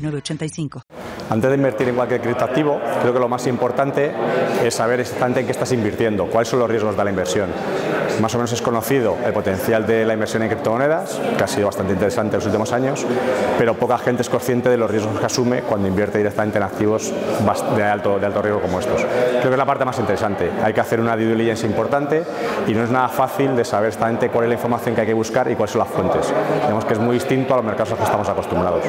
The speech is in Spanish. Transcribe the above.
906985. Antes de invertir en cualquier criptoactivo, creo que lo más importante es saber exactamente en qué estás invirtiendo, cuáles son los riesgos de la inversión. Más o menos es conocido el potencial de la inversión en criptomonedas, que ha sido bastante interesante en los últimos años, pero poca gente es consciente de los riesgos que asume cuando invierte directamente en activos de alto, de alto riesgo como estos. Creo que es la parte más interesante. Hay que hacer una due diligence importante y no es nada fácil de saber exactamente cuál es la información que hay que buscar y cuáles son las fuentes. Vemos que es muy distinto a los mercados a los que estamos acostumbrados.